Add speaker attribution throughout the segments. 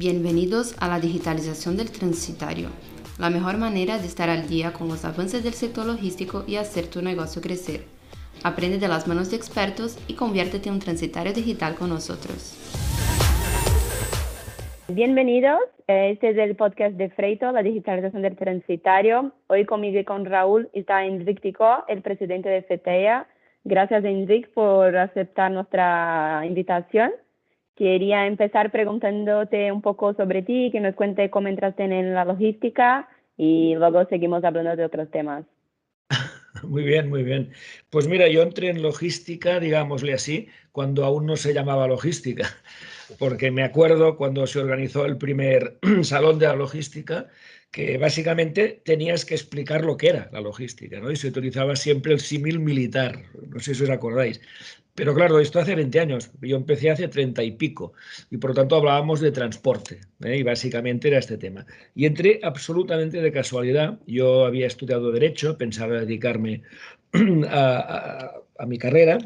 Speaker 1: Bienvenidos a la digitalización del transitario, la mejor manera de estar al día con los avances del sector logístico y hacer tu negocio crecer. Aprende de las manos de expertos y conviértete en un transitario digital con nosotros.
Speaker 2: Bienvenidos, este es el podcast de Freito, la digitalización del transitario. Hoy conmigo y con Raúl está Enrique Tico, el presidente de FETEA. Gracias Enrique por aceptar nuestra invitación. Quería empezar preguntándote un poco sobre ti, que nos cuente cómo entraste en la logística y luego seguimos hablando de otros temas.
Speaker 3: Muy bien, muy bien. Pues mira, yo entré en logística, digámosle así, cuando aún no se llamaba logística, porque me acuerdo cuando se organizó el primer salón de la logística, que básicamente tenías que explicar lo que era la logística, ¿no? Y se utilizaba siempre el símil militar, no sé si os acordáis. Pero claro, esto hace 20 años, yo empecé hace 30 y pico, y por lo tanto hablábamos de transporte, ¿eh? y básicamente era este tema. Y entré absolutamente de casualidad, yo había estudiado Derecho, pensaba dedicarme a, mi carrera,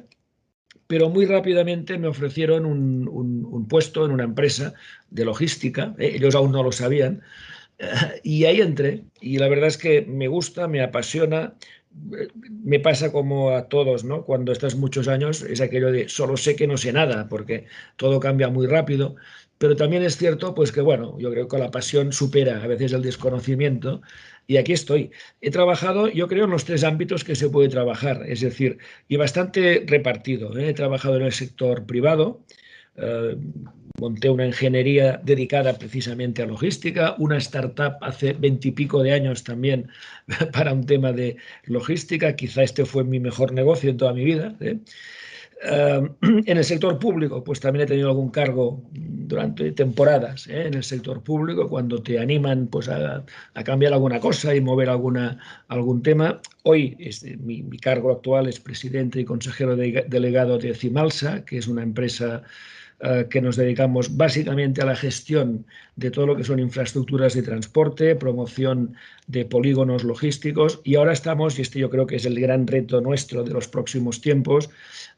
Speaker 3: pero muy rápidamente me ofrecieron un, puesto en una empresa de logística, ¿eh? ellos aún no lo sabían, y ahí entré, y la verdad es que me gusta, me apasiona, me pasa como a todos, ¿no? Cuando estás muchos años es aquello de solo sé que no sé nada, porque todo cambia muy rápido, pero también es cierto, pues que bueno, yo creo que la pasión supera a veces el desconocimiento y aquí estoy. He trabajado, yo creo, en los tres ámbitos que se puede trabajar, es decir, y bastante repartido. ¿eh? He trabajado en el sector privado, eh, monté una ingeniería dedicada precisamente a logística, una startup hace veintipico de años también para un tema de logística, quizá este fue mi mejor negocio en toda mi vida. ¿eh? Eh, en el sector público, pues también he tenido algún cargo durante temporadas en el sector público, cuando te animan pues, a, cambiar alguna cosa y mover alguna, algún tema. Hoy este, mi, cargo actual es presidente y consejero delegado de Cimalsa, que es una empresa eh, que nos dedicamos básicamente a la gestión de todo lo que son infraestructuras de transporte, promoción de polígonos logísticos y ahora estamos, y este yo creo que es el gran reto nuestro de los próximos tiempos,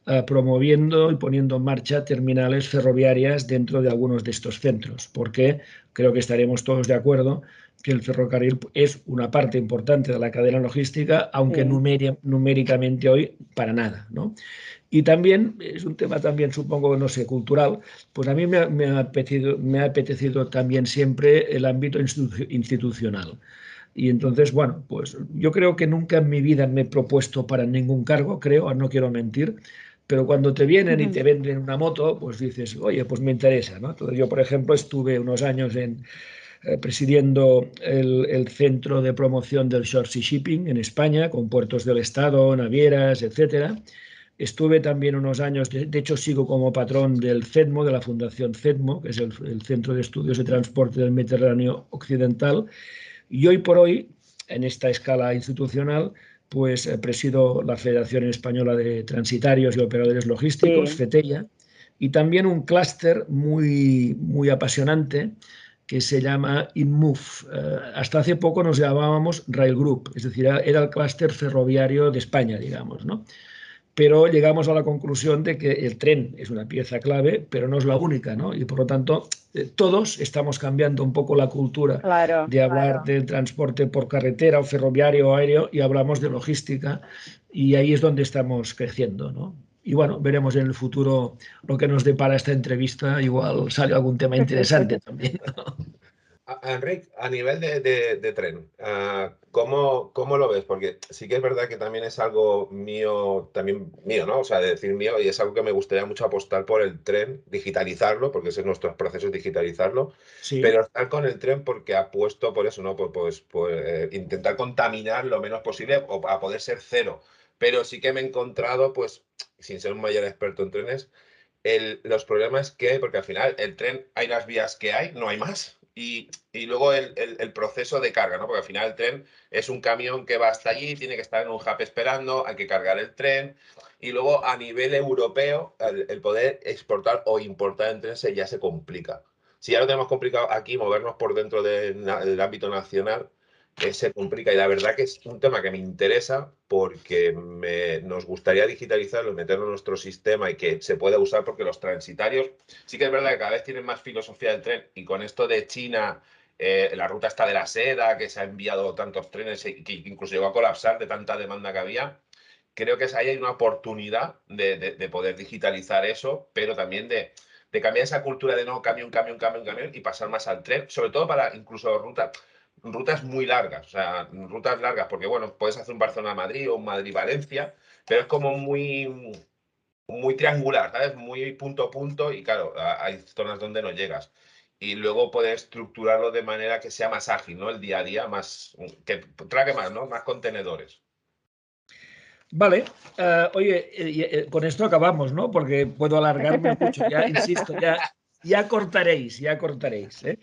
Speaker 3: eh, promoviendo y poniendo en marcha terminales ferroviarias dentro de algunos de estos centros, porque creo que estaremos todos de acuerdo que el ferrocarril es una parte importante de la cadena logística, aunque numéricamente hoy para nada. ¿no? Y también, es un tema también, supongo, no sé, cultural, pues a mí me, ha, apetecido, me ha apetecido también siempre el ámbito institucional. Y entonces, bueno, pues yo creo que nunca en mi vida me he propuesto para ningún cargo, creo, no quiero mentir, pero cuando te vienen y te venden una moto, pues dices, oye, pues me interesa, ¿no? Entonces yo, por ejemplo, estuve unos años en, eh, presidiendo el, el, centro de promoción del short sea shipping en España, con puertos del Estado, navieras, etcétera. Estuve también unos años, de, hecho sigo como patrón del CEDMO, de la Fundación CEDMO, que es el, Centro de Estudios de Transporte del Mediterráneo Occidental. Y hoy por hoy, en esta escala institucional, pues eh, presido la Federación Española de Transitarios y Operadores Logísticos, FETEIA, y también un clúster muy, muy apasionante que se llama InMove. Eh, hasta hace poco nos llamábamos Rail Group, es decir, era el clúster ferroviario de España, digamos, ¿no? Pero llegamos a la conclusión de que el tren es una pieza clave, pero no es la única, ¿no? Y por lo tanto, eh, todos estamos cambiando un poco la cultura de hablar del transporte por carretera o ferroviario o aéreo y hablamos de logística y ahí es donde estamos creciendo, ¿no? Y bueno, veremos en el futuro lo que nos depara esta entrevista, igual sale algún tema interesante también. ¿no?
Speaker 4: Enrique, a nivel de, tren, ah, ¿cómo, ¿cómo, lo ves? Porque sí que es verdad que también es algo mío, también mío, ¿no? O sea, de decir mío, y es algo que me gustaría mucho apostar por el tren, digitalizarlo, porque ese es nuestro proceso, digitalizarlo, sí. pero estar con el tren porque apuesto por eso, ¿no? Pues, pues, pues eh, intentar contaminar lo menos posible o a poder ser cero. Pero sí que me he encontrado, pues, sin ser un mayor experto en trenes, el, los problemas que hay, porque al final el tren hay las vías que hay, no hay más. Y, y luego el, el, proceso de carga, ¿no? Porque al final el tren es un camión que va hasta allí, tiene que estar en un hub esperando, hay que cargar el tren. Y luego a nivel europeo, el, poder exportar o importar en tren ya se complica. Si ya lo tenemos complicado aquí, movernos por dentro de, del ámbito nacional, se complica. Y la verdad que es un tema que me interesa porque nos gustaría digitalizarlo y meterlo en nuestro sistema y que se pueda usar porque los transitarios, sí que es verdad que cada vez tienen más filosofía del tren y con esto de China, eh, la ruta está de la seda, que se ha enviado tantos trenes y que incluso llegó a colapsar de tanta demanda que había, creo que ahí hay una oportunidad de, poder digitalizar eso, pero también de, cambiar esa cultura de no camión, camión, camión, camión y pasar más al tren, sobre todo para incluso rutas rutas muy largas, o sea, rutas largas, porque bueno, puedes hacer un Barcelona-Madrid o un Madrid-Valencia, pero es como muy, muy triangular, ¿sabes? Muy punto a punto y claro, hay zonas donde no llegas. Y luego puedes estructurarlo de manera que sea más ágil, ¿no? El día a día, más, que trague más, ¿no? Más contenedores.
Speaker 3: Vale, uh, oye, eh, eh, con esto acabamos, ¿no? Porque puedo alargarme mucho, ya insisto, ya, ya cortaréis, ya cortaréis. ¿eh?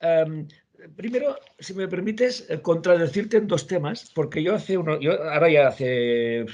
Speaker 3: Um, primero, si me permites, eh, contradecirte en dos temas, porque yo hace uno, yo ahora ya hace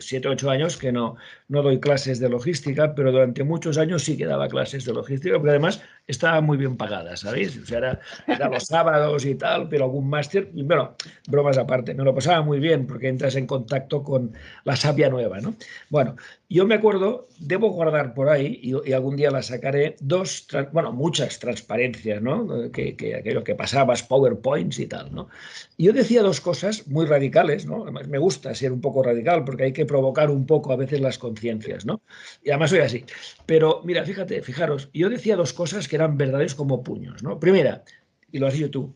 Speaker 3: siete ocho años que no, no doy clases de logística, pero durante muchos años sí que daba clases de logística, porque además estaba muy bien pagada, ¿sabéis? O sea, era, los sábados y tal, pero algún máster, y bueno, bromas aparte, me lo pasaba muy bien porque entras en contacto con la sabia nueva, ¿no? Bueno, yo me acuerdo, debo guardar por ahí, y, algún día la sacaré, dos, bueno, muchas transparencias, ¿no? Que, que aquello que pasabas, PowerPoints y tal, ¿no? Y yo decía dos cosas muy radicales, ¿no? Además, me gusta ser un poco radical porque hay que provocar un poco a veces las conciencias, ¿no? Y además soy así. Pero mira, fíjate, fijaros, yo decía dos cosas que eran verdaderos como puños, ¿no? Primera, y lo has dicho tú,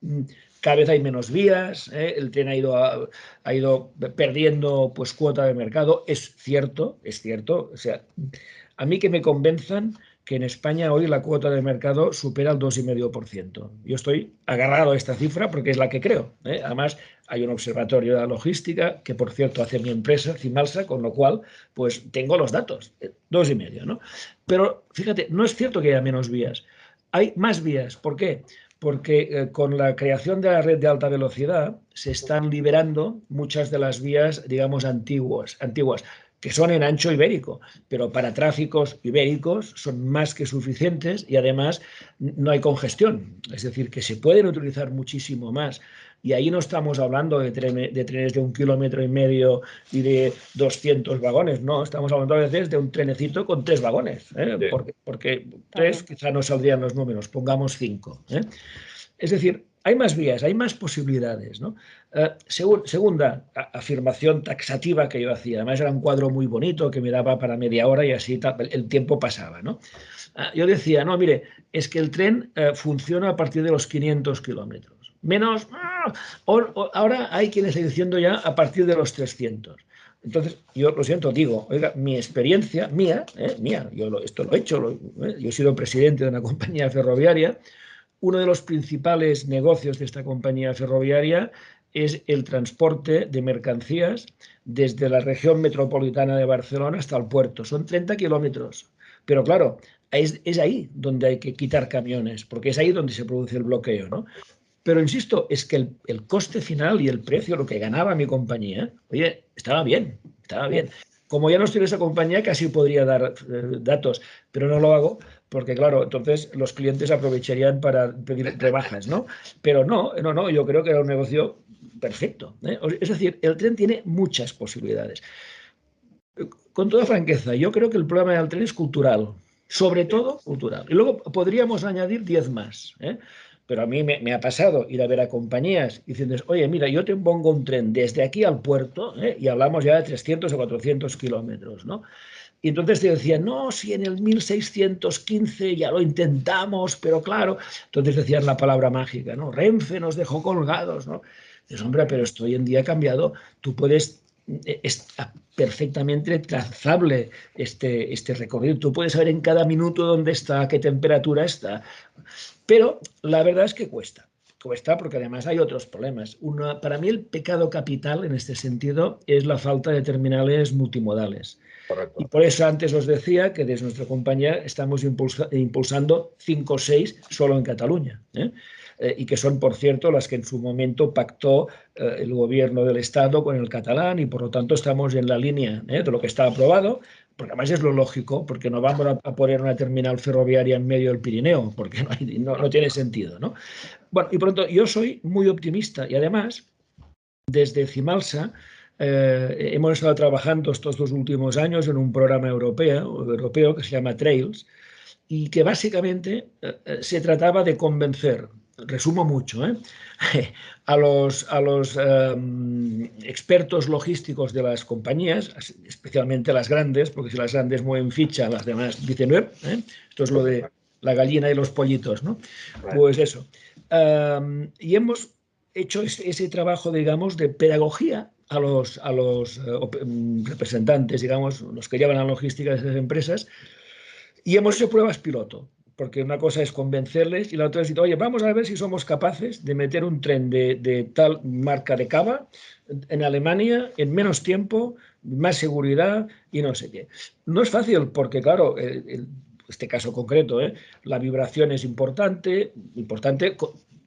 Speaker 3: mm, cada vez hay menos vías, ¿eh? el tren ha ido, ha ido perdiendo pues cuota de mercado, es cierto, es cierto, o sea, a mí que me convenzan que en España hoy la cuota de mercado supera el 2,5%. Yo estoy agarrado a esta cifra porque es la que creo. ¿eh? Además, hay un observatorio de la logística que, por cierto, hace mi empresa, Cimalsa, con lo cual, pues tengo los datos, eh, dos y medio, ¿no? Pero fíjate, no es cierto que haya menos vías. Hay más vías. ¿Por qué? porque eh, con la creación de la red de alta velocidad se están liberando muchas de las vías, digamos, antiguas, antiguas que son en ancho ibérico, pero para tráficos ibéricos son más que suficientes y además no hay congestión, es decir, que se pueden utilizar muchísimo más. Y ahí no estamos hablando de, de trenes de un kilómetro y medio y de 200 vagones, no, estamos hablando a veces de un trenecito con tres vagones, ¿eh? porque, porque, tres quizá no saldrían los números, pongamos cinco. ¿eh? Es decir, hay más vías, hay más posibilidades. ¿no? Eh, segunda afirmación taxativa que yo hacía, además era un cuadro muy bonito que me daba para media hora y así el tiempo pasaba. ¿no? Ah, yo decía, no, mire, es que el tren eh, funciona a partir de los 500 kilómetros. Menos, ¡ah! ahora hay quienes están diciendo ya a partir de los 300. Entonces, yo lo siento, digo, oiga, mi experiencia, mía, eh, mía, yo esto lo he hecho, yo he sido presidente de una compañía ferroviaria, uno de los principales negocios de esta compañía ferroviaria es el transporte de mercancías desde la región metropolitana de Barcelona hasta el puerto. Son 30 kilómetros. Pero claro, es, ahí donde hay que quitar camiones, porque es ahí donde se produce el bloqueo. ¿no? Pero insisto, es que el, el coste final y el precio, lo que ganaba mi compañía, oye, estaba bien, estaba bien. Como ya no estoy en esa compañía, casi podría dar eh, datos, pero no lo hago porque claro, entonces los clientes aprovecharían para pedir rebajas, ¿no? Pero no, no, no, yo creo que era un negocio perfecto. ¿eh? Es decir, el tren tiene muchas posibilidades. Con toda franqueza, yo creo que el problema del tren es cultural, sobre todo cultural. Y luego podríamos añadir 10 más. ¿eh? Pero a mí me, ha pasado ir a ver a compañías diciendo, oye, mira, yo te pongo un tren desde aquí al puerto ¿eh? y hablamos ya de 300 o 400 kilómetros, ¿no? Y entonces te decían, no, si en el 1615 ya lo intentamos, pero claro, entonces decían la palabra mágica, ¿no? Renfe nos dejó colgados, ¿no? Dices, hombre, pero esto hoy en día ha cambiado, tú puedes, eh, es perfectamente trazable este, este recorrido, tú puedes saber en cada minuto dónde está, qué temperatura está, pero la verdad es que cuesta cuesta porque además hay otros problemas. Una, para mí el pecado capital en este sentido es la falta de terminales multimodales. Y por eso antes os decía que desde nuestra compañía estamos impulsando 5 o 6 solo en Cataluña. ¿eh? Eh, y que son, por cierto, las que en su momento pactó eh, el gobierno del Estado con el catalán y por lo tanto estamos en la línea de lo que está aprobado, porque además es lo lógico, porque no vamos a, poner una terminal ferroviaria en medio del Pirineo, porque no, no tiene sentido. ¿no? Bueno, y pronto, yo soy muy optimista y además, desde Cimalsa, eh, hemos estado trabajando estos dos últimos años en un programa europeo, europeo que se llama Trails y que básicamente eh, eh, se trataba de convencer, resumo mucho, a los, a los em, expertos logísticos de las compañías, especialmente las grandes, porque si las grandes mueven ficha, las demás dicen, esto es lo de la gallina y los pollitos, ¿no? Pues eso. Em, y hemos hecho ese, trabajo, digamos, de pedagogía a los, a los eh, mm, representantes, digamos, los que llevan la logística de esas empresas, y hemos hecho pruebas piloto, porque una cosa es convencerles y la otra es decir, oye, vamos a ver si somos capaces de meter un tren de, tal marca de cava en Alemania en menos tiempo, más seguridad y no sé qué. No es fácil porque, claro, este caso concreto, ¿eh? la vibración es importante, importante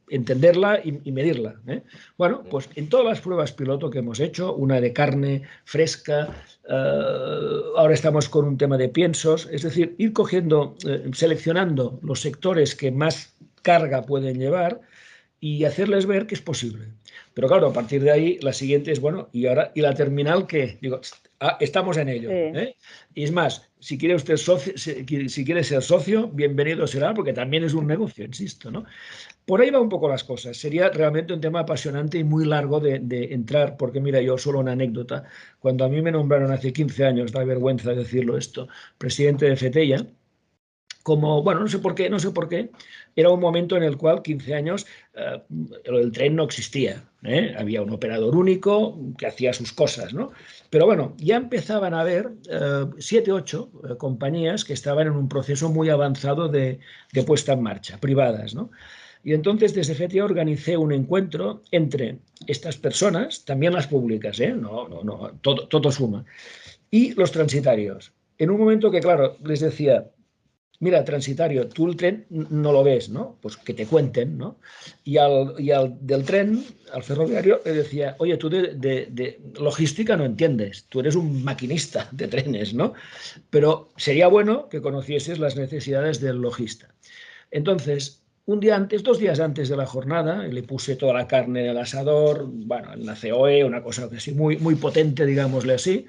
Speaker 3: entenderla y, medirla. ¿eh? Bueno, pues en todas las pruebas piloto que hemos hecho, una de carne fresca, eh, ahora estamos con un tema de piensos, es decir, ir cogiendo, eh, seleccionando los sectores que más carga pueden llevar y hacerles ver que es posible. Pero claro, a partir de ahí, la siguiente es, bueno, y ahora, ¿y la terminal qué? Digo, ah, estamos en ello. Y es más, si quiere usted socio, si, quiere ser socio, bienvenido será, porque también es un negocio, insisto, ¿no? Por ahí va un poco las cosas. Sería realmente un tema apasionante y muy largo de, entrar, porque mira, yo solo una anécdota. Cuando a mí me nombraron hace 15 años, da vergüenza decirlo esto, presidente de FETEIA, como, bueno, no sé por qué, no sé por qué, era un momento en el cual, 15 años, eh, el tren no existía. ¿eh? Había un operador único que hacía sus cosas, ¿no? Pero bueno, ya empezaban a haber eh, siete, ocho compañías que estaban en un proceso muy avanzado de puesta en marcha, privadas, ¿no? Y entonces desde FETIA organicé un encuentro entre estas personas, también las públicas, ¿eh? no, no, no, todo, todo suma, y los transitarios. En un momento que, claro, les decía, mira, transitario, tú el tren no lo ves, ¿no? Pues que te cuenten, ¿no? Y al, y al del tren, al ferroviario, le decía, oye, tú de, de, logística no entiendes, tú eres un maquinista de trenes, ¿no? Pero sería bueno que conocieses las necesidades del logista. Entonces, un día antes, dos días antes de la jornada, le puse toda la carne en el asador, bueno, en la COE, una cosa así muy, muy potente, digámosle así.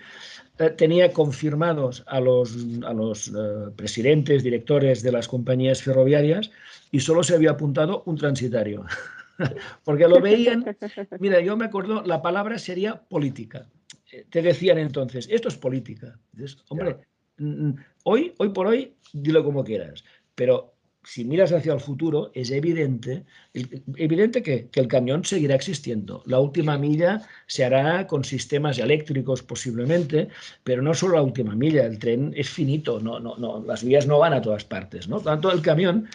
Speaker 3: Eh, tenía confirmados a los, a los eh, presidentes, directores de las compañías ferroviarias y solo se había apuntado un transitario. Porque lo veían, mira, yo me acuerdo, la palabra sería política. Eh, te decían entonces, esto es política. hombre, hoy, hoy por hoy, dilo como quieras, pero si miras hacia el futuro, es evidente, evidente que, el camión seguirá existiendo. La última milla se hará con sistemas eléctricos posiblemente, pero no solo la última milla, el tren es finito, no, no, no, las vías no van a todas partes. ¿no? Tanto el camión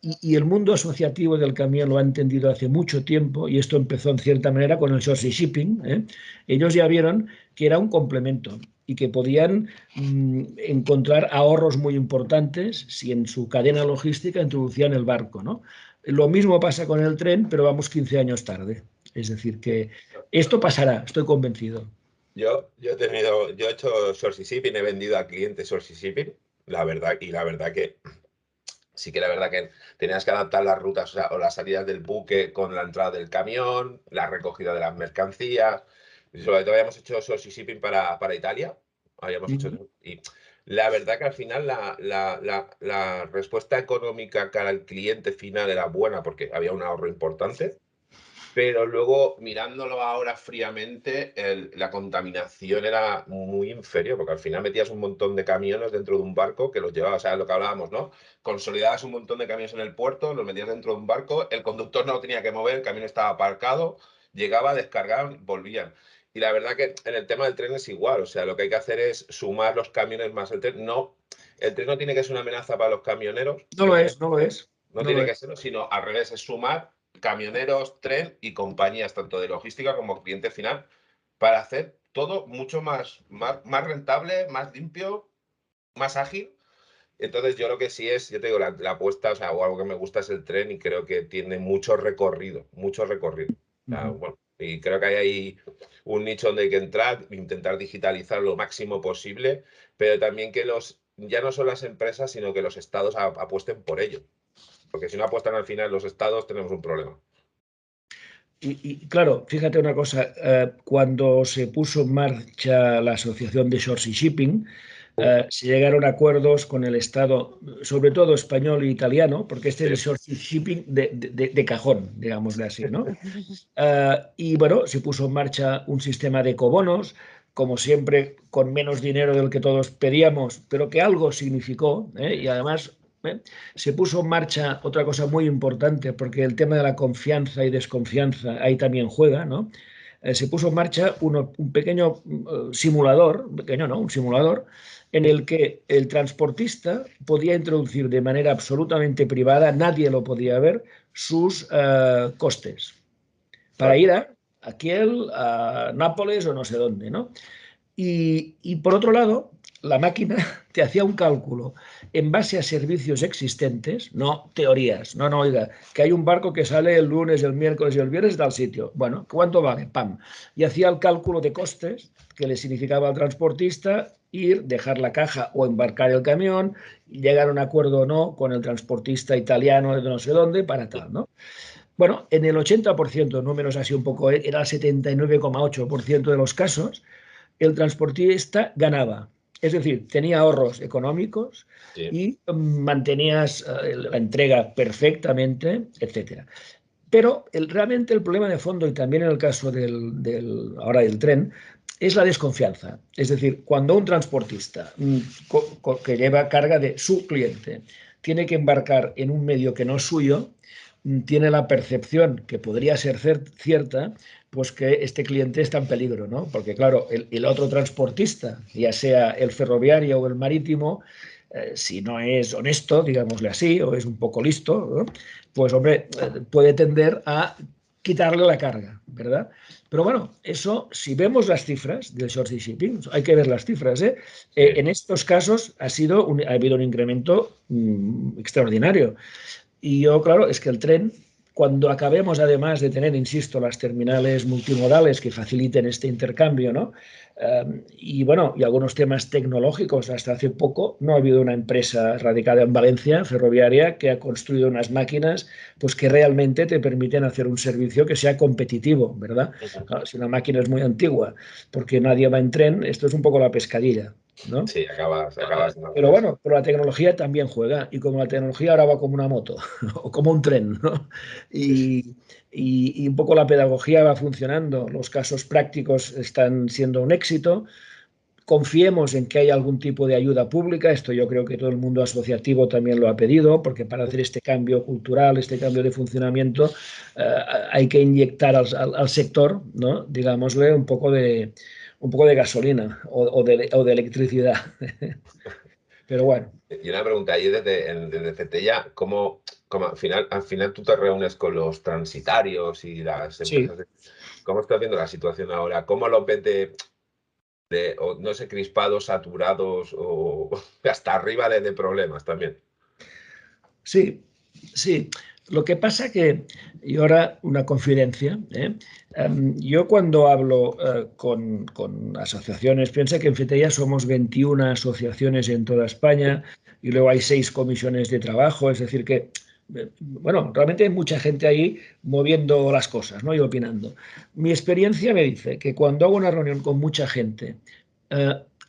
Speaker 3: y, el mundo asociativo del camión lo ha entendido hace mucho tiempo, y esto empezó en cierta manera con el short shipping. ¿eh? Ellos ya vieron que era un complemento y que podían mm, encontrar ahorros muy importantes si en su cadena logística introducían el barco. ¿no? Lo mismo pasa con el tren, pero vamos 15 años tarde. Es decir, que esto pasará, estoy convencido.
Speaker 4: Yo, yo he tenido, yo he hecho source shipping, he vendido a clientes source shipping, la verdad, y la verdad que sí que la verdad que tenías que adaptar las rutas o, las salidas del buque con la entrada del camión, la recogida de las mercancías, sobre todo habíamos hecho source shipping para, para Italia. Habíamos hecho, y la verdad que al final la, la, la, respuesta económica cara al cliente final era buena porque había un ahorro importante. Pero luego, mirándolo ahora fríamente, la contaminación era muy inferior, porque al final metías un montón de camiones dentro de un barco que los llevabas, o sea, lo que hablábamos, ¿no? Consolidabas un montón de camiones en el puerto, los metías dentro de un barco, el conductor no lo tenía que mover, el camión estaba aparcado, llegaba, descargaban, volvían. Y la verdad que en el tema del tren es igual, o sea, lo que hay que hacer es sumar los camiones más el tren. No, el tren no tiene que ser una amenaza para los camioneros.
Speaker 3: No lo es, no lo es.
Speaker 4: No, tiene que serlo, sino al revés, es sumar camioneros, tren y compañías, tanto de logística como cliente final, para hacer todo mucho más, más, más rentable, más limpio, más ágil. Entonces yo lo que sí es, yo te digo, la, apuesta, o sea, o algo que me gusta es el tren y creo que tiene mucho recorrido, mucho recorrido. bueno, y creo que hay ahí un nicho donde hay que entrar, intentar digitalizar lo máximo posible, pero también que los, ya no son las empresas, sino que los estados apuesten por ello. Porque si no apuestan al final los estados, tenemos un problema.
Speaker 3: y, claro, fíjate una cosa, eh, cuando se puso en marcha la asociación de Short Shipping, eh, se llegaron a acuerdos con el Estado, sobre todo español e italiano, porque este es el short shipping de, cajón, digámosle así, ¿no? Eh, y bueno, se puso en marcha un sistema de cobonos, como siempre, con menos dinero del que todos pedíamos, pero que algo significó, y además se puso en marcha otra cosa muy importante, porque el tema de la confianza y desconfianza ahí también juega, ¿no? Eh, se puso en marcha un pequeño uh, simulador, pequeño no, un simulador, en el que el transportista podía introducir de manera absolutamente privada, nadie lo podía ver, sus uh, costes para ir a Kiel, a Nápoles o no sé dónde, ¿no? Y, y por otro lado, la máquina te hacía un cálculo en base a servicios existentes, no teorías, no, no, oiga, que hay un barco que sale el lunes, el miércoles y el viernes del sitio. Bueno, ¿cuánto vale? Pam. Y hacía el cálculo de costes que le significaba al transportista ir, dejar la caja o embarcar el camión, llegar a un acuerdo o no con el transportista italiano de no sé dónde para tal, ¿no? Bueno, en el 80%, números así un poco, era el 79,8% de los casos, el transportista ganaba es decir, tenía ahorros económicos y mantenías eh, la entrega perfectamente, etc. Pero el, realmente el problema de fondo, y también en el caso del, ahora del tren, es la desconfianza. Es decir, cuando un transportista mm, que lleva carga de su cliente tiene que embarcar en un medio que no es suyo, mm, tiene la percepción que podría ser cierta pues que este cliente está en peligro, ¿no? Porque claro, el, otro transportista, ya sea el ferroviario o el marítimo, eh, si no es honesto, digámosle así, o es un poco listo, pues hombre, eh, puede tender a quitarle la carga, ¿verdad? Pero bueno, eso, si vemos las cifras del short shipping, hay que ver las cifras, ¿eh? eh en estos casos ha, sido ha habido un incremento mm, extraordinario. Y yo, claro, es que el tren cuando acabemos además de tener, insisto, las terminales multimodales que faciliten este intercambio, ¿no? Em, y bueno, y algunos temas tecnológicos. Hasta hace poco no ha habido una empresa radicada en Valencia, ferroviaria, que ha construido unas máquinas pues, que realmente te permiten hacer un servicio que sea competitivo, ¿verdad? si una máquina es muy antigua, porque nadie va en tren, esto es un poco la pescadilla. ¿No?
Speaker 4: Sí, acabas, acabas.
Speaker 3: Pero bueno, pero la tecnología también juega y como la tecnología ahora va como una moto o como un tren, ¿no? Y, y, un poco la pedagogía va funcionando, los casos prácticos están siendo un éxito. Confiemos en que hay algún tipo de ayuda pública, esto yo creo que todo el mundo asociativo también lo ha pedido, porque para hacer este cambio cultural, este cambio de funcionamiento, eh, hay que inyectar al, al sector, ¿no? digámosle, un poco de, un poco de gasolina o, de, electricidad. Pero bueno.
Speaker 4: Y una pregunta, ahí desde, desde Cetella, ¿cómo, al, final, al final tú te reúnes con los transitarios y las empresas? ¿Cómo estás viendo la situación ahora? ¿Cómo lo ves de, no sé, crispados, saturados o hasta arriba de, de problemas también?
Speaker 3: Sí, sí. Lo que pasa que, y ahora una confidencia, ¿eh? em, yo cuando hablo eh, con, asociaciones, piensa que en FETEIA somos 21 asociaciones en toda España y luego hay seis comisiones de trabajo, es decir que, eh, bueno, realmente hay mucha gente ahí moviendo las cosas ¿no? y opinando. Mi experiencia me dice que cuando hago una reunión con mucha gente,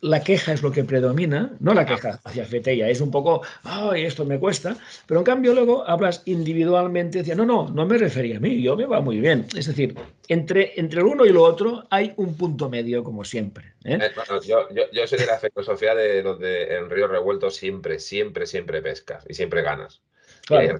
Speaker 3: la queja es lo que predomina, no la queja hacia Fetella, es un poco, ay, esto me cuesta, pero en cambio luego hablas individualmente, decía, no, no, no me refería a mí, yo me va muy bien. Es decir, entre, entre el uno y lo otro hay un punto medio, como siempre. ¿eh?
Speaker 4: Eh, yo, yo, soy de la filosofía de donde en Río Revuelto siempre, siempre, siempre pescas y siempre ganas.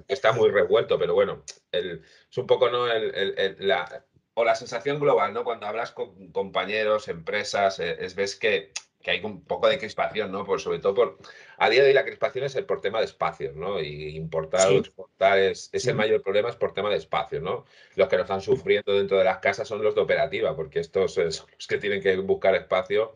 Speaker 4: Está muy revuelto, pero bueno, el, es un poco ¿no? El, la, o la sensación global, ¿no? Cuando hablas con compañeros, empresas, eh, es ves que que hay un poco de crispación, ¿no? Por, sobre todo por. A día de hoy la crispación es el por tema de espacios, ¿no? Y importar o exportar es, el mayor problema, es por tema de espacios, ¿no? Los que nos están sufriendo dentro de las casas son los de operativa, porque estos son los que tienen que buscar espacio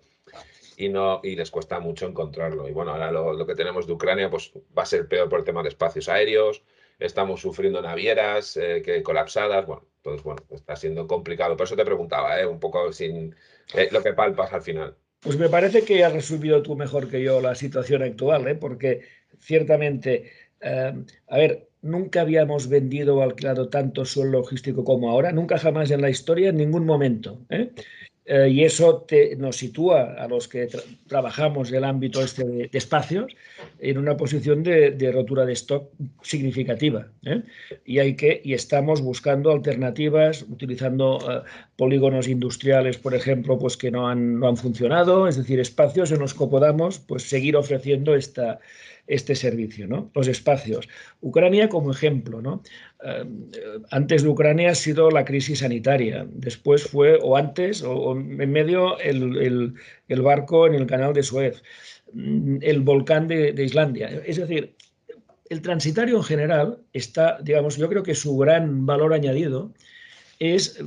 Speaker 4: y no y les cuesta mucho encontrarlo. Y bueno, ahora lo, que tenemos de Ucrania pues va a ser peor por el tema de espacios aéreos, estamos sufriendo navieras eh, que colapsadas, bueno, entonces bueno, está siendo complicado. Por eso te preguntaba, ¿eh? un poco sin eh, lo que palpas al final.
Speaker 3: Pues me parece que has resumido tú mejor que yo la situación actual, ¿eh? porque ciertamente, eh, a ver, nunca habíamos vendido o alquilado tanto suelo logístico como ahora, nunca jamás en la historia, en ningún momento. ¿eh? Eh, y eso nos sitúa a los que trabajamos en el ámbito este de, espacios en una posición de, rotura de stock significativa. ¿eh? Y, hay que, y estamos buscando alternativas, utilizando eh, polígonos industriales, por ejemplo, pues que no han, no han funcionado, es decir, espacios en los que podamos pues, seguir ofreciendo esta, este servicio, ¿no? Los espacios. Ucrania como ejemplo, ¿no? Eh, antes de Ucrania ha sido la crisis sanitaria, después fue, o antes, o, en medio, el, barco en el canal de Suez, mm, el volcán de, Islandia. Es decir, el transitario en general está, digamos, yo creo que su gran valor añadido es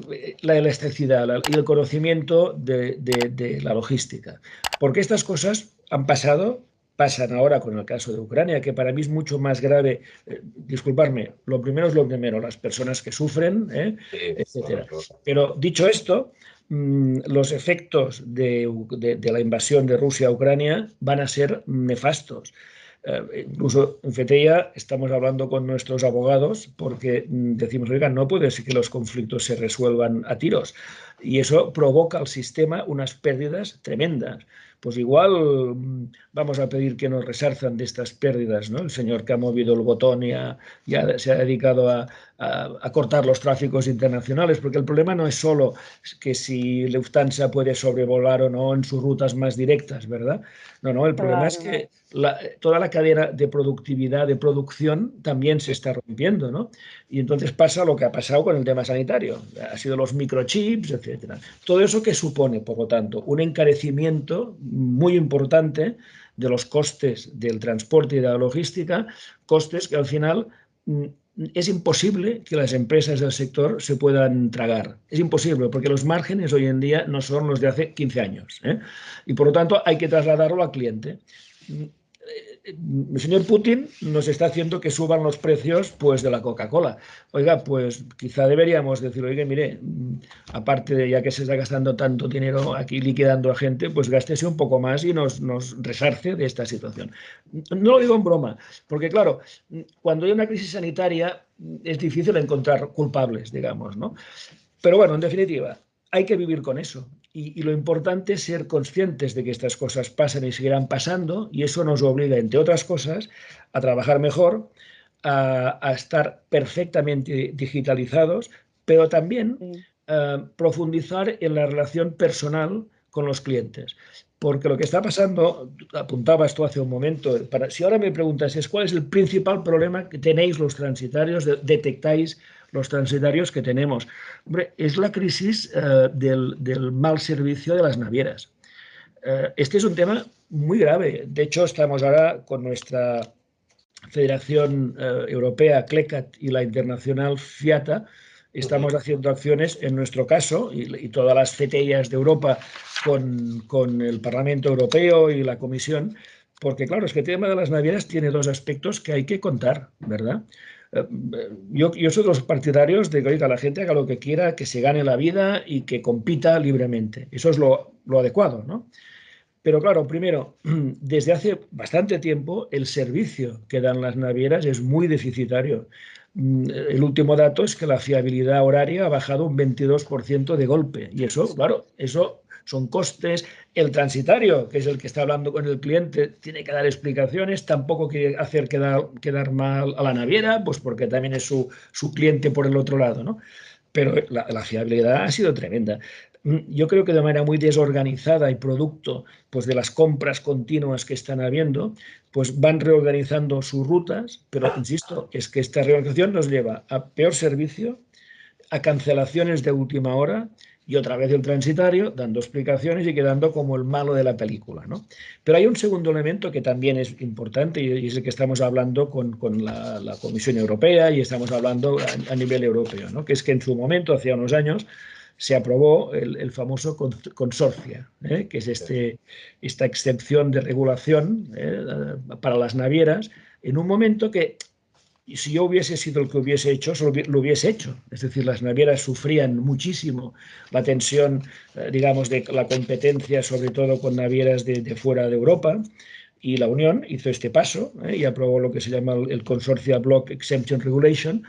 Speaker 3: la elasticidad y el conocimiento de la logística. Porque estas cosas han pasado pasan ahora con el caso de Ucrania, que para mí es mucho más grave. Eh, disculparme, lo primero es lo primero, las personas que sufren, ¿eh? etcétera. Pero dicho esto, mm, los efectos de, la invasión de Rusia a Ucrania van a ser nefastos. Eh, incluso en FETEIA estamos hablando con nuestros abogados porque mm, decimos, oiga, no puede ser que los conflictos se resuelvan a tiros. Y eso provoca al sistema unas pérdidas tremendas pues igual mm, vamos a pedir que nos resarzan de estas pérdidas, ¿no? El señor que ha movido el botón y ya se ha dedicado a, a, cortar los tráficos internacionales, porque el problema no es solo que si Lufthansa puede sobrevolar o no en sus rutas más directas, ¿verdad? No, no, el problema es que toda la cadena de productividad, de producción, también se está rompiendo, ¿no? Y entonces pasa lo que ha pasado con el tema sanitario, ha sido los microchips, etcétera. Todo eso que supone, por lo tanto, un encarecimiento muy importante de los costes del transporte y de la logística, costes que al final mm, es imposible que las empresas del sector se puedan tragar. Es imposible porque los márgenes hoy en día no son los de hace 15 años. ¿eh? Y por lo tanto hay que trasladarlo al cliente el señor Putin nos está haciendo que suban los precios pues, de la Coca-Cola. Oiga, pues quizá deberíamos decir, oiga, mire, aparte de ya que se está gastando tanto dinero aquí liquidando a gente, pues gástese un poco más y nos, nos resarce de esta situación. No lo digo en broma, porque claro, cuando hay una crisis sanitaria es difícil encontrar culpables, digamos, ¿no? Pero bueno, en definitiva, hay que vivir con eso. Y, lo importante es ser conscientes de que estas cosas pasan y seguirán pasando, y eso nos obliga, entre otras cosas, a trabajar mejor, a, estar perfectamente digitalizados, pero también a profundizar en la relación personal con los clientes. Porque lo que está pasando, apuntaba esto hace un momento, para, si ahora me preguntas es cuál es el principal problema que tenéis los transitarios, detectáis los transitarios que tenemos. Hombre, es la crisis eh, del, mal servicio de las navieras. Eh, este es un tema muy grave. De hecho, estamos ahora con nuestra Federación eh, Europea, CLECAT, y la internacional FIATA, estamos haciendo acciones, en nuestro caso, y, todas las CETEIAS de Europa con, con, el Parlamento Europeo y la Comisión, porque claro, es que el tema de las navieras tiene dos aspectos que hay que contar, ¿verdad? Eh, yo, yo, soy de los partidarios de que la gente haga lo que quiera, que se gane la vida y que compita libremente. Eso es lo, lo adecuado, ¿no? Pero claro, primero, desde hace bastante tiempo el servicio que dan las navieras es muy deficitario. Mm, el último dato es que la fiabilidad horaria ha bajado un 22% de golpe. Y eso, claro, eso son costes. El transitario, que es el que está hablando con el cliente, tiene que dar explicaciones, tampoco quiere hacer quedar, quedar mal a la naviera, pues porque también es su, su cliente por el otro lado, ¿no? Pero la, fiabilidad ha sido tremenda. Mm, yo creo que de manera muy desorganizada y producto pues, de las compras continuas que están habiendo, pues van reorganizando sus rutas, pero insisto, es que esta reorganización nos lleva a peor servicio, a cancelaciones de última hora y otra vez el transitario dando explicaciones y quedando como el malo de la película. ¿no? Pero hay un segundo elemento que también es importante y es el que estamos hablando con, con la, Comisión Europea y estamos hablando a, nivel europeo, ¿no? que es que en su momento, hace unos años, se aprobó el, famoso consorcio, ¿eh? que es este, esta excepción de regulación ¿eh? para las navieras, en un momento que y si yo hubiese sido el que hubiese hecho, lo hubiese hecho. Es decir, las navieras sufrían muchísimo la tensión, eh, digamos, de la competencia, sobre todo con navieras de, fuera de Europa. y la Unión hizo este paso ¿eh? y aprobó lo que se llama el Consortia Block Exemption Regulation,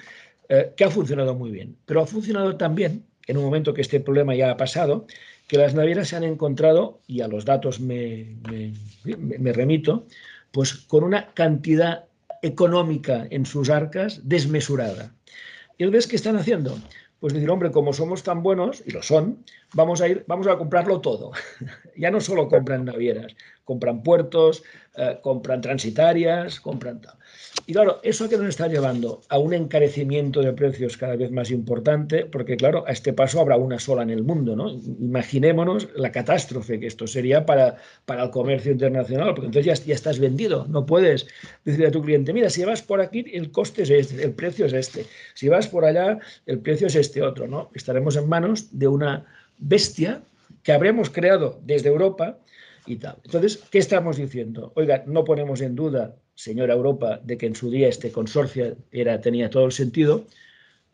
Speaker 3: eh, que ha funcionado muy bien. Pero ha funcionado también, en un momento que este problema ya ha pasado, que las navieras se han encontrado, y a los datos me, me remito, pues con una cantidad económica en sus arcas desmesurada. ¿Y ves qué están haciendo? Pues decir, hombre, como somos tan buenos, y lo son, vamos a ir, vamos a comprarlo todo. ya no solo compran navieras, compran puertos, eh, compran transitarias, compran tal. Y claro, eso que nos está llevando a un encarecimiento de precios cada vez más importante, porque claro, a este paso habrá una sola en el mundo, ¿no? Imaginémonos la catástrofe que esto sería para, para el comercio internacional, porque entonces ya, ya estás vendido, no puedes decirle a tu cliente, mira, si vas por aquí el coste es este, el precio es este, si vas por allá el precio es este otro, ¿no? Estaremos en manos de una bestia que habremos creado desde Europa y tal. Entonces, ¿qué estamos diciendo? Oiga, no ponemos en duda, señora Europa, de que en su día este consorcio era, tenía todo el sentido,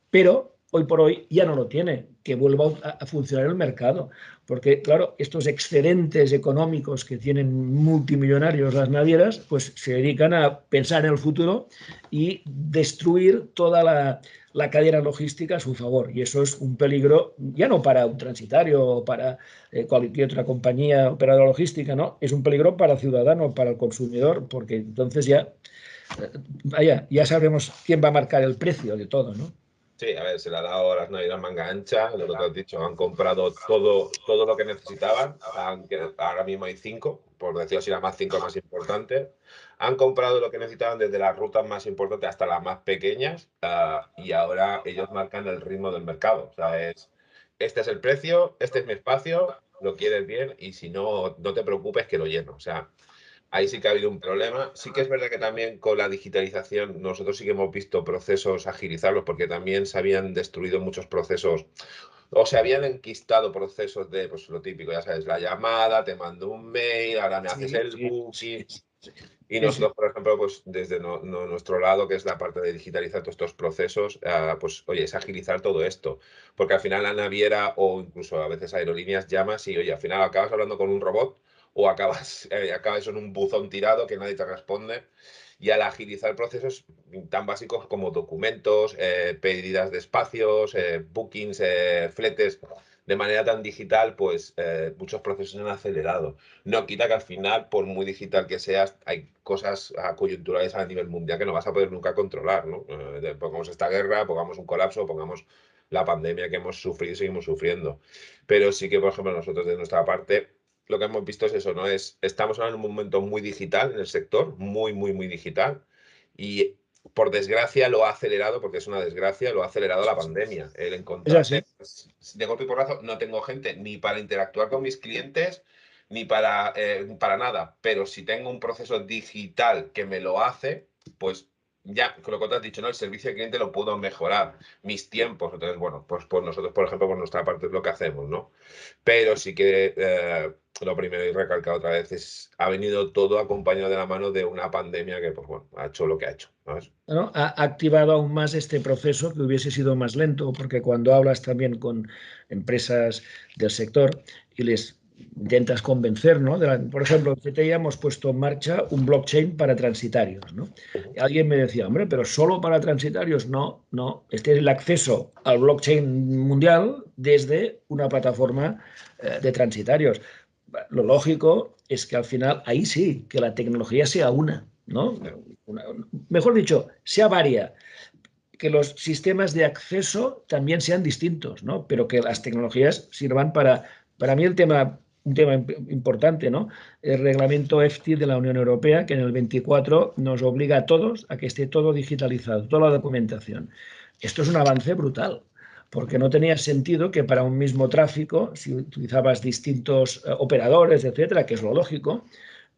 Speaker 3: pero hoy por hoy ya no lo tiene, que vuelva a, funcionar el mercado. Porque, claro, estos excedentes económicos que tienen multimillonarios las navieras, pues se dedican a pensar en el futuro y destruir toda la, la cadena logística a su favor. Y eso es un peligro ya no para un transitario o para eh, cualquier otra compañía operadora logística, ¿no? Es un peligro para el ciudadano, para el consumidor, porque entonces ya, eh, vaya, ya sabemos quién va a marcar el precio de todo, ¿no?
Speaker 4: Sí, a ver, se le ha dado a las navidades manga ancha, lo que has dicho, han comprado todo, todo lo que necesitaban, ahora mismo hay cinco, por decirlo así, las más cinco más importantes. Han comprado lo que necesitaban desde las rutas más importantes hasta las más pequeñas ah, y ahora ellos marcan el ritmo del mercado. O sea, es, este es el precio, este es mi espacio, lo quieres bien y si no, no te preocupes que lo lleno. O sea, ahí sí que ha habido un problema. Sí que es verdad que también con la digitalización nosotros sí que hemos visto procesos agilizarlos porque también se habían destruido muchos procesos o se habían enquistado procesos de, pues lo típico, ya sabes, la llamada, te mando un mail, ahora me haces el booking. Y nosotros, por ejemplo, pues desde nuestro lado, que es la parte de digitalizar todos estos procesos, ah, pues oye, es agilizar todo esto. Porque al final la naviera o incluso a veces aerolíneas llamas y oye, al final acabas hablando con un robot o acabas, eh, acabas en un buzón tirado que nadie te responde. Y al agilizar procesos tan básicos como documentos, eh, pérdidas de espacios, eh, bookings, eh, fletes, de manera tan digital, pues muchos procesos han acelerado. No quita que al final, por muy digital que seas, hay cosas coyunturales a nivel mundial que no vas a poder nunca controlar. ¿no? pongamos esta guerra, pongamos un colapso, pongamos la pandemia que hemos sufrido y seguimos sufriendo. Pero sí que, por ejemplo, nosotros de nuestra parte lo que hemos visto es eso, ¿no? Es, estamos ahora en un momento muy digital en el sector, muy, muy, muy digital. Y por desgracia lo ha acelerado, porque es una desgracia, lo ha acelerado la pandemia. El encontrar de golpe y porrazo, no tengo gente ni para interactuar con mis clientes, ni para, eh, para nada. Pero si tengo un proceso digital que me lo hace, pues ya, con lo que te has dicho, ¿no? El servicio al cliente lo puedo mejorar, mis tiempos. Entonces, bueno, pues, pues nosotros, por ejemplo, por nuestra parte es lo que hacemos, ¿no? Pero sí que eh, lo primero y recalcar otra vez es, ha venido todo acompañado de la mano de una pandemia que, pues bueno, ha hecho lo que ha hecho.
Speaker 3: ha activado aún más este proceso que hubiese sido más lento, porque cuando hablas también con empresas del sector y les intentas convencer, ¿no? por ejemplo, en CTI hemos puesto en marcha un blockchain para transitarios, ¿no? alguien me decía, hombre, pero solo para transitarios, no, no, este es el acceso al blockchain mundial desde una plataforma eh, de transitarios. Lo lógico es que al final ahí sí, que la tecnología sea una, ¿no? mejor dicho, sea varia, que los sistemas de acceso también sean distintos, ¿no? Pero que las tecnologías sirvan para para mí el tema un tema importante, ¿no? El reglamento EFTI de la Unión Europea, que en el 24 nos obliga a todos a que esté todo digitalizado, toda la documentación. Esto es un avance brutal, porque no tenía sentido que para un mismo tráfico, si utilizabas distintos eh, operadores, etcétera, que es lo lógico,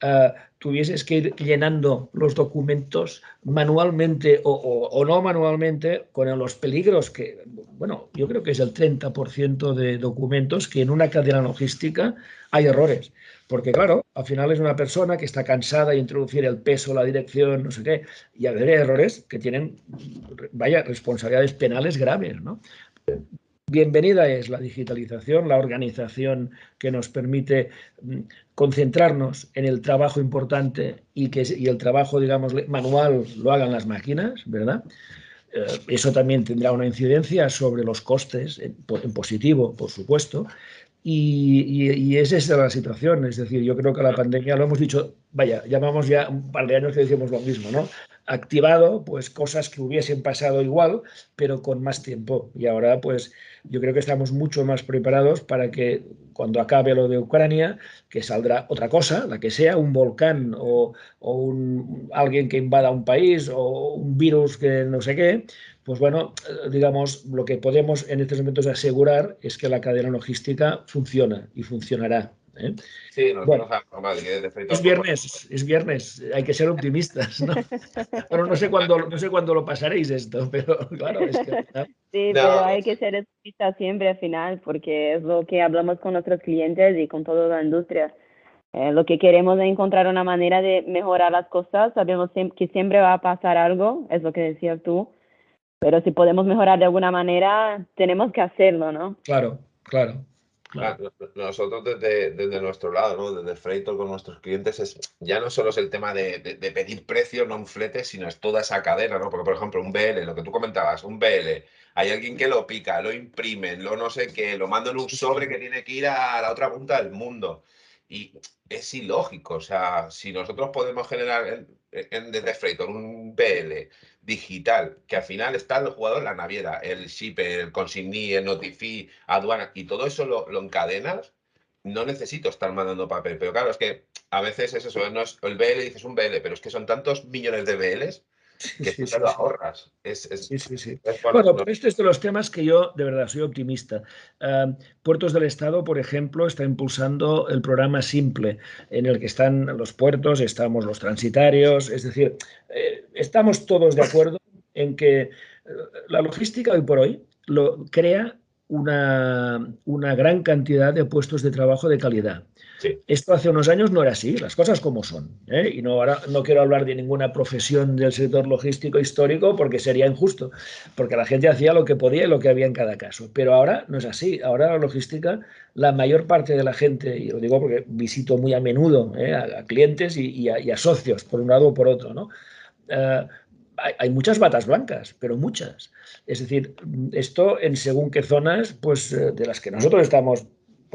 Speaker 3: uh, tuvieses que ir llenando los documentos manualmente o, no manualmente con los peligros que, bueno, yo creo que es el 30% de documentos que en una cadena logística hay errores. Porque claro, al final es una persona que está cansada de introducir el peso, la dirección, no sé qué, y haber errores que tienen, vaya, responsabilidades penales graves, ¿no? Bienvenida es la digitalización, la organización que nos permite mm, concentrarnos en el trabajo importante y que y el trabajo, digamos, manual lo hagan las máquinas, ¿verdad? Eh, eso también tendrá una incidencia sobre los costes, en, positivo, por supuesto, y, y, es esa la situación. Es decir, yo creo que la pandemia, lo hemos dicho, vaya, llamamos ya un par de años que decimos lo mismo, ¿no? Activado, pues cosas que hubiesen pasado igual, pero con más tiempo. Y ahora, pues yo creo que estamos mucho más preparados para que cuando acabe lo de Ucrania, que saldrá otra cosa, la que sea, un volcán o, o un, alguien que invada un país o un virus que no sé qué, pues bueno, eh, digamos, lo que podemos en estos momentos asegurar es que la cadena logística funciona y funcionará. ¿Eh?
Speaker 4: Sí, nos bueno,
Speaker 3: Es viernes, es viernes, hay que ser optimistas, ¿no? bueno, no sé cuándo, no sé cuándo lo pasaréis esto, pero claro, es que...
Speaker 2: Sí, pero hay que ser optimistas siempre al final, porque es lo que hablamos con nuestros clientes y con toda la industria. Eh, lo que queremos es encontrar una manera de mejorar las cosas, sabemos que siempre va a pasar algo, es lo que decías tú, pero si podemos mejorar de alguna manera, tenemos que hacerlo, ¿no?
Speaker 3: Claro, claro.
Speaker 4: Nosotros desde, desde, nuestro lado, ¿no? desde Freightor con nuestros clientes, es, ya no solo es el tema de, de, pedir precio, no un flete, sino es toda esa cadena, ¿no? Porque, por ejemplo, un BL, lo que tú comentabas, un BL, hay alguien que lo pica, lo imprime, lo no sé qué, lo manda en un sobre que tiene que ir a la otra punta del mundo. Y es ilógico, o sea, si nosotros podemos generar en, desde Freightor un PL digital, que al final está el jugador la naviera, el shipper, el consigní, el notify, aduana, y todo eso lo, lo, encadenas, no necesito estar mandando papel. Pero claro, es que a veces es eso, no es el BL, dices un BL, pero es que son tantos millones de BLs que sí, te lo ahorras. Es, es,
Speaker 3: sí, sí, sí. bueno, no. este es de los temas que yo de verdad soy optimista. Uh, puertos del Estado, por ejemplo, está impulsando el programa Simple, en el que están los puertos, estamos los transitarios, es decir, eh, estamos todos de acuerdo en que la logística hoy por hoy lo crea una, una gran cantidad de puestos de trabajo de calidad. Esto hace unos años no era así, las cosas como son. ¿eh? Y no, ahora no quiero hablar de ninguna profesión del sector logístico histórico porque sería injusto, porque la gente hacía lo que podía y lo que había en cada caso. Pero ahora no es así. Ahora la logística, la mayor parte de la gente, y lo digo porque visito muy a menudo ¿eh? a, clientes y, a, socios, por un lado o por otro, ¿no? Hay, hay, muchas batas blancas, pero muchas. Es decir, esto en según qué zonas, pues de las que nosotros estamos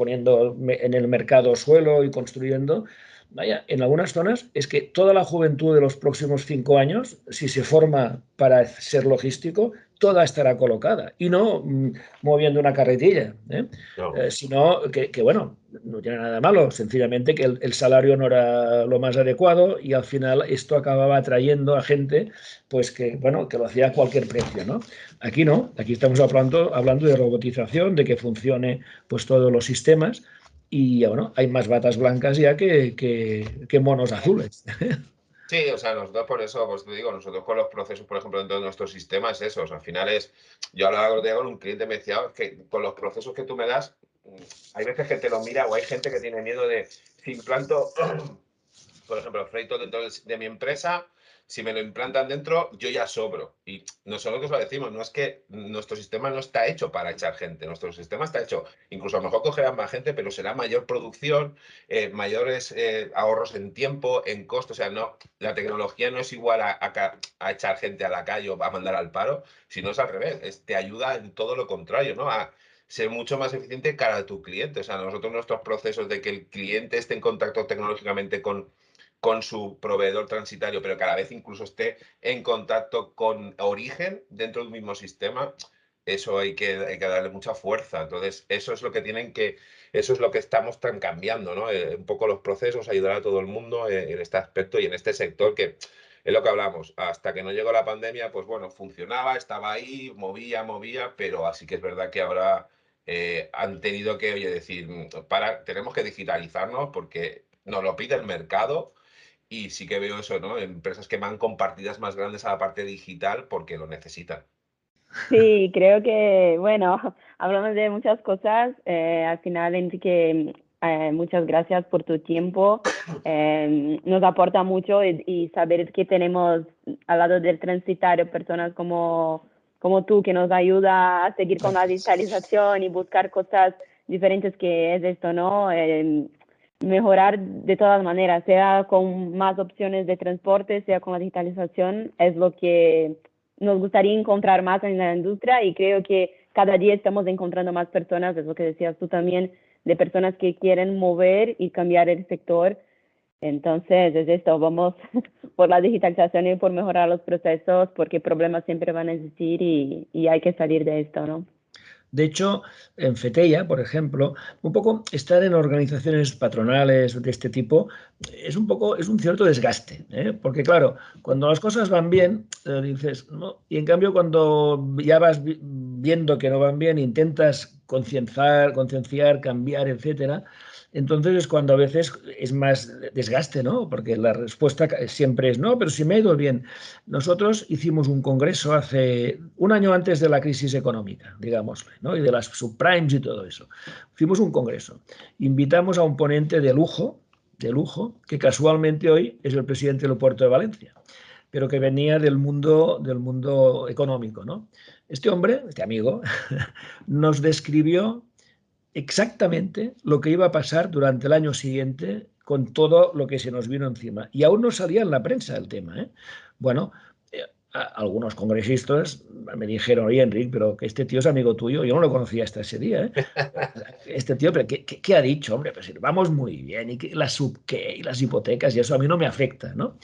Speaker 3: poniendo en el mercado suelo y construyendo, vaya, en algunas zonas es que toda la juventud de los próximos cinco años, si se forma para ser logístico, toda estará colocada y no mmm, moviendo una carretilla, ¿eh? No. Eh, sino que, que, bueno, no tiene nada malo, sencillamente que el, el, salario no era lo más adecuado y al final esto acababa atrayendo a gente pues que, bueno, que lo hacía a cualquier precio, ¿no? Aquí no, aquí estamos hablando, hablando de robotización, de que funcione pues todos los sistemas y bueno, hay más batas blancas ya que, que, que monos azules.
Speaker 4: Sí, o sea, nosotros por eso, pues te digo, nosotros con los procesos, por ejemplo, dentro de nuestro sistema es eso. O sea, al final es, yo hablaba con un cliente me decía oh, que con los procesos que tú me das, mm, hay veces que te lo mira o hay gente que tiene miedo de, si implanto, por ejemplo, Freito dentro de mi empresa, si me lo implantan dentro, yo ya sobro. Y nosotros lo decimos, no es que nuestro sistema no está hecho para echar gente, nuestro sistema está hecho, incluso a lo mejor cogerán más gente, pero será mayor producción, eh, mayores eh, ahorros en tiempo, en costo. O sea, no, la tecnología no es igual a, echar gente a la calle o a mandar al paro, sino es al revés, te ayuda en todo lo contrario, ¿no? A, ser mucho más eficiente cara a tu cliente. O sea, nosotros nuestros procesos de que el cliente esté en contacto tecnológicamente con, con su proveedor transitario, pero cada vez incluso esté en contacto con origen dentro de un mismo sistema, eso hay que, hay que darle mucha fuerza. Entonces, eso es lo que tienen que, eso es lo que estamos tan cambiando, ¿no? Eh, un poco los procesos, ayudar a todo el mundo en, este aspecto y en este sector que es lo que hablamos. Hasta que no llegó la pandemia, pues bueno, funcionaba, estaba ahí, movía, movía, pero así que es verdad que ahora eh, han tenido que, oye, decir, para, tenemos que digitalizarnos porque nos lo pide el mercado y sí que veo eso, ¿no? Empresas que van compartidas más grandes a la parte digital porque lo necesitan.
Speaker 2: Sí, creo que, bueno, hablamos de muchas cosas. Eh, al final, Enrique, eh, muchas gracias por tu tiempo. Eh, nos aporta mucho y, y, saber que tenemos al lado del transitario personas como, como tú que nos ayuda a seguir con la digitalización y buscar cosas diferentes que es esto, ¿no? Mejorar de todas maneras, sea con más opciones de transporte, sea con la digitalización, es lo que nos gustaría encontrar más en la industria y creo que cada día estamos encontrando más personas, es lo que decías tú también, de personas que quieren mover y cambiar el sector. Entonces, es esto, vamos por la digitalización y por mejorar los procesos, porque problemas siempre van a existir y, y hay que salir de esto, ¿no?
Speaker 3: De hecho, en FETEIA, por ejemplo, un poco estar en organizaciones patronales de este tipo es un poco, es un cierto desgaste, ¿eh? porque claro, cuando las cosas van bien, eh, dices, no, y en cambio cuando ya vas viendo que no van bien, intentas concienciar, concienciar, cambiar, etcétera, entonces es cuando a veces es más desgaste, ¿no? Porque la respuesta siempre es no, pero si me ha ido bien. Nosotros hicimos un congreso hace un año antes de la crisis económica, digámosle, ¿no? Y de las subprimes y todo eso. Hicimos un congreso. Invitamos a un ponente de lujo, de lujo, que casualmente hoy es el presidente del puerto de Valencia, pero que venía del mundo, del mundo económico, ¿no? Este hombre, este amigo, nos describió exactamente lo que iba a pasar durante el año siguiente con todo lo que se nos vino encima. Y aún no salía en la prensa el tema. ¿eh? Bueno, eh, algunos congresistas me dijeron, oye, Enrique, pero que este tío es amigo tuyo. Yo no lo conocía hasta ese día. ¿eh? Este tío, pero ¿qué, ha dicho? Hombre, pues vamos muy bien. Y que, la subqué y las hipotecas y eso a mí no me afecta, ¿no?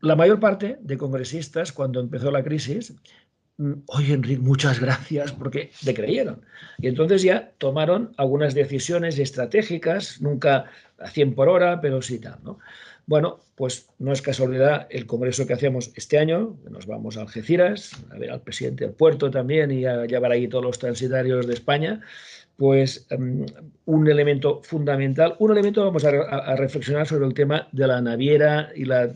Speaker 3: La mayor parte de congresistas, cuando empezó la crisis, oye Enrique, muchas gracias, porque le creyeron. Y entonces ya tomaron algunas decisiones estratégicas, nunca a 100 por hora, pero sí tal, ¿no? Bueno, pues no es casualidad el congreso que hacemos este año, nos vamos a Algeciras, a ver al presidente del puerto también y a llevar ahí todos los transitarios de España, pues mm, un elemento fundamental, un elemento vamos a reflexionar sobre el tema de la naviera y la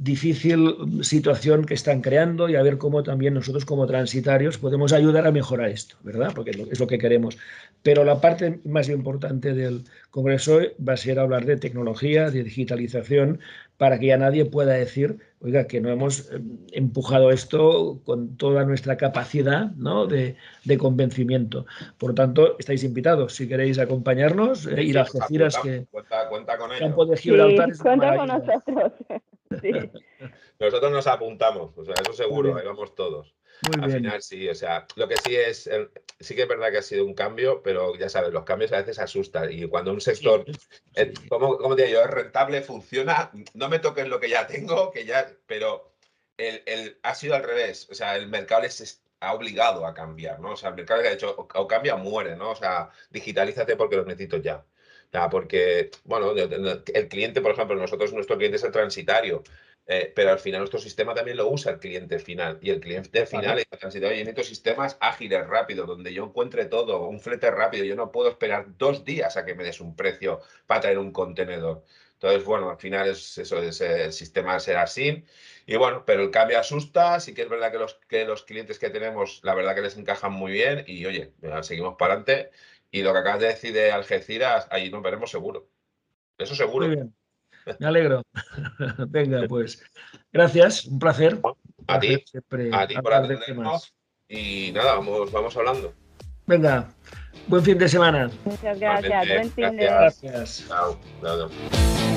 Speaker 3: difícil situación que están creando y a ver cómo también nosotros como transitarios podemos ayudar a mejorar esto, ¿verdad? Porque es lo que queremos. Pero la parte más importante del Congreso va a ser hablar de tecnología, de digitalización, para que ya nadie pueda decir, oiga, que no hemos eh, empujado esto con toda nuestra capacidad ¿no? de, convencimiento. Por lo tanto, estáis invitados, si queréis acompañarnos, eh, ir a Algeciras, que
Speaker 4: cuenta, con ello.
Speaker 3: Campo de Gibraltar
Speaker 2: sí, cuenta con nosotros.
Speaker 4: Nosotros nos apuntamos, o sea, eso seguro, ahí vamos todos. Al final sí, o sea, lo que sí es, sí que es verdad que ha sido un cambio, pero ya sabes, los cambios a veces asustan y cuando un sector, eh, como, como digo yo, es rentable, funciona, no me toques lo que ya tengo, que ya, pero el, ha sido al revés, o sea, el mercado les ha obligado a cambiar, ¿no? O sea, el mercado ha dicho, o, cambia o muere, ¿no? O sea, digitalízate porque lo necesito ya. Ya, porque, bueno, el cliente, por ejemplo, nosotros, nuestro cliente es el transitario. Eh, pero al final nuestro sistema también lo usa el cliente final. Y el cliente final es transitorio. Yo necesito sistemas ágiles, rápidos, donde yo encuentre todo, un flete rápido. Yo no puedo esperar dos días a que me des un precio para traer un contenedor. Entonces, bueno, al final es eso, es, el sistema será así. Y bueno, pero el cambio asusta. Sí que es verdad que los, que los clientes que tenemos, la verdad que les encajan muy bien. Y oye, seguimos para adelante. Y lo que acabas de decir de Algeciras, ahí nos veremos seguro. Eso seguro.
Speaker 3: Muy bien. Me alegro. Venga, pues gracias, un placer.
Speaker 4: A ti, a ti por atendernos. Y nada, vamos, vamos hablando.
Speaker 3: Venga, buen fin de semana.
Speaker 2: Muchas gracias. Buen fin
Speaker 3: de semana. Gracias.
Speaker 4: Chao.